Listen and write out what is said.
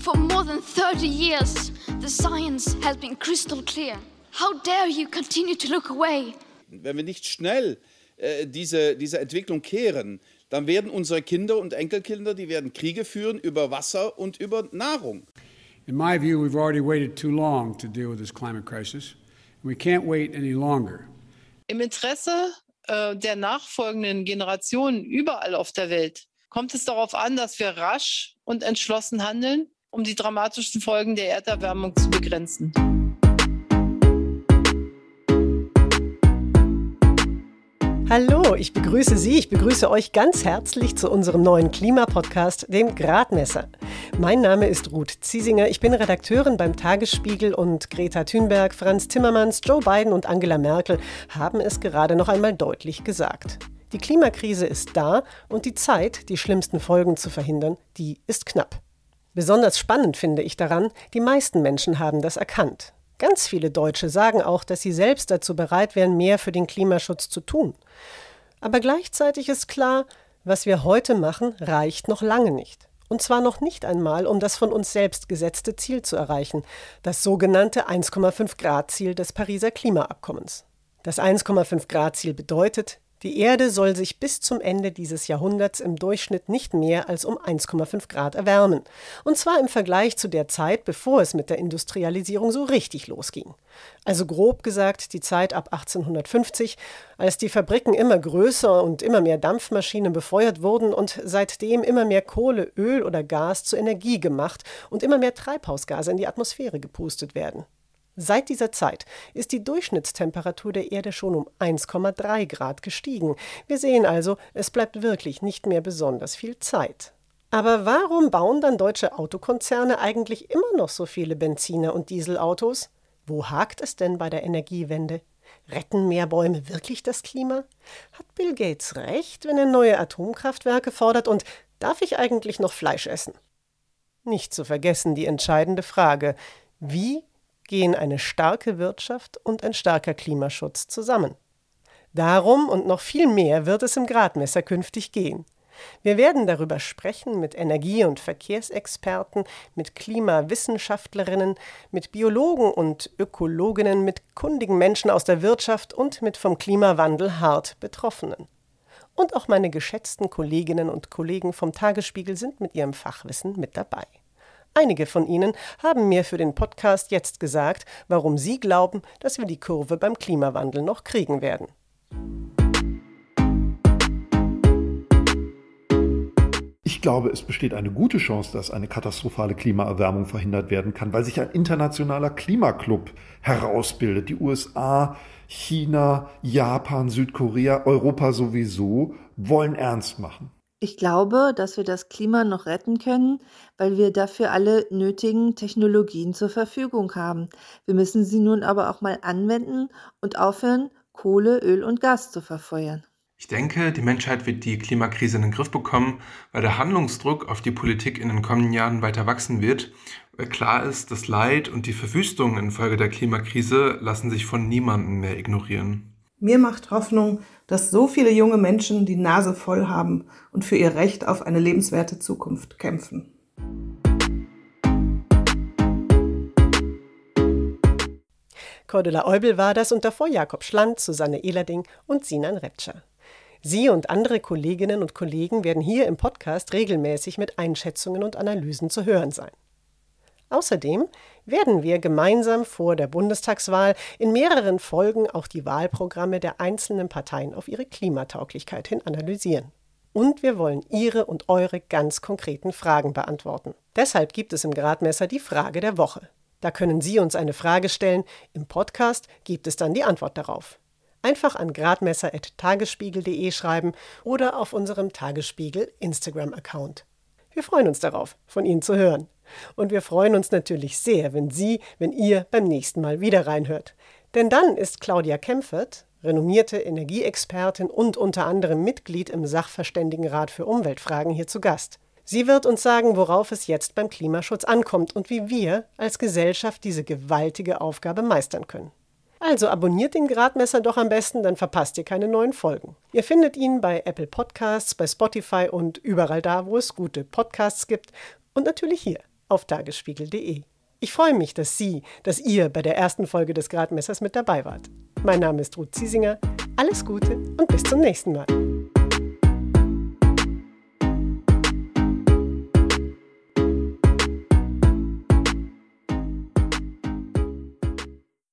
For more than 30 years, the science has been crystal clear. How dare you continue to look away? Wenn wir nicht schnell äh, diese, diese Entwicklung kehren, dann werden unsere Kinder und Enkelkinder, die werden Kriege führen über Wasser und über Nahrung. In my view, we've already waited too long to deal with this climate crisis. We can't wait any longer. Im Interesse äh, der nachfolgenden Generationen überall auf der Welt kommt es darauf an, dass wir rasch und entschlossen handeln, um die dramatischen Folgen der Erderwärmung zu begrenzen. Hallo, ich begrüße Sie, ich begrüße euch ganz herzlich zu unserem neuen Klimapodcast, dem Gradmesser. Mein Name ist Ruth Ziesinger, ich bin Redakteurin beim Tagesspiegel und Greta Thunberg, Franz Timmermans, Joe Biden und Angela Merkel haben es gerade noch einmal deutlich gesagt. Die Klimakrise ist da und die Zeit, die schlimmsten Folgen zu verhindern, die ist knapp. Besonders spannend finde ich daran, die meisten Menschen haben das erkannt. Ganz viele Deutsche sagen auch, dass sie selbst dazu bereit wären, mehr für den Klimaschutz zu tun. Aber gleichzeitig ist klar, was wir heute machen, reicht noch lange nicht. Und zwar noch nicht einmal, um das von uns selbst gesetzte Ziel zu erreichen, das sogenannte 1,5 Grad Ziel des Pariser Klimaabkommens. Das 1,5 Grad Ziel bedeutet, die Erde soll sich bis zum Ende dieses Jahrhunderts im Durchschnitt nicht mehr als um 1,5 Grad erwärmen. Und zwar im Vergleich zu der Zeit, bevor es mit der Industrialisierung so richtig losging. Also grob gesagt die Zeit ab 1850, als die Fabriken immer größer und immer mehr Dampfmaschinen befeuert wurden und seitdem immer mehr Kohle, Öl oder Gas zur Energie gemacht und immer mehr Treibhausgase in die Atmosphäre gepustet werden. Seit dieser Zeit ist die Durchschnittstemperatur der Erde schon um 1,3 Grad gestiegen. Wir sehen also, es bleibt wirklich nicht mehr besonders viel Zeit. Aber warum bauen dann deutsche Autokonzerne eigentlich immer noch so viele Benziner und Dieselautos? Wo hakt es denn bei der Energiewende? Retten mehr Bäume wirklich das Klima? Hat Bill Gates recht, wenn er neue Atomkraftwerke fordert? Und darf ich eigentlich noch Fleisch essen? Nicht zu vergessen die entscheidende Frage, wie gehen eine starke Wirtschaft und ein starker Klimaschutz zusammen. Darum und noch viel mehr wird es im Gradmesser künftig gehen. Wir werden darüber sprechen mit Energie- und Verkehrsexperten, mit Klimawissenschaftlerinnen, mit Biologen und Ökologinnen, mit kundigen Menschen aus der Wirtschaft und mit vom Klimawandel hart Betroffenen. Und auch meine geschätzten Kolleginnen und Kollegen vom Tagesspiegel sind mit ihrem Fachwissen mit dabei. Einige von Ihnen haben mir für den Podcast jetzt gesagt, warum Sie glauben, dass wir die Kurve beim Klimawandel noch kriegen werden. Ich glaube, es besteht eine gute Chance, dass eine katastrophale Klimaerwärmung verhindert werden kann, weil sich ein internationaler Klimaclub herausbildet. Die USA, China, Japan, Südkorea, Europa sowieso wollen ernst machen. Ich glaube, dass wir das Klima noch retten können, weil wir dafür alle nötigen Technologien zur Verfügung haben. Wir müssen sie nun aber auch mal anwenden und aufhören, Kohle, Öl und Gas zu verfeuern. Ich denke, die Menschheit wird die Klimakrise in den Griff bekommen, weil der Handlungsdruck auf die Politik in den kommenden Jahren weiter wachsen wird, weil klar ist, das Leid und die Verwüstung infolge der Klimakrise lassen sich von niemandem mehr ignorieren. Mir macht Hoffnung, dass so viele junge Menschen die Nase voll haben und für ihr Recht auf eine lebenswerte Zukunft kämpfen. Cordula Eubel war das und davor Jakob Schland, Susanne Ehlerding und Sinan Reptscher. Sie und andere Kolleginnen und Kollegen werden hier im Podcast regelmäßig mit Einschätzungen und Analysen zu hören sein. Außerdem werden wir gemeinsam vor der Bundestagswahl in mehreren Folgen auch die Wahlprogramme der einzelnen Parteien auf ihre Klimatauglichkeit hin analysieren. Und wir wollen Ihre und eure ganz konkreten Fragen beantworten. Deshalb gibt es im Gradmesser die Frage der Woche. Da können Sie uns eine Frage stellen, im Podcast gibt es dann die Antwort darauf. Einfach an gradmesser.tagesspiegel.de schreiben oder auf unserem Tagesspiegel Instagram-Account. Wir freuen uns darauf, von Ihnen zu hören. Und wir freuen uns natürlich sehr, wenn Sie, wenn ihr beim nächsten Mal wieder reinhört. Denn dann ist Claudia Kempfert, renommierte Energieexpertin und unter anderem Mitglied im Sachverständigenrat für Umweltfragen, hier zu Gast. Sie wird uns sagen, worauf es jetzt beim Klimaschutz ankommt und wie wir als Gesellschaft diese gewaltige Aufgabe meistern können. Also abonniert den Gradmesser doch am besten, dann verpasst ihr keine neuen Folgen. Ihr findet ihn bei Apple Podcasts, bei Spotify und überall da, wo es gute Podcasts gibt und natürlich hier auf tagesspiegel.de. Ich freue mich, dass Sie, dass ihr bei der ersten Folge des Gradmessers mit dabei wart. Mein Name ist Ruth Ziesinger. Alles Gute und bis zum nächsten Mal.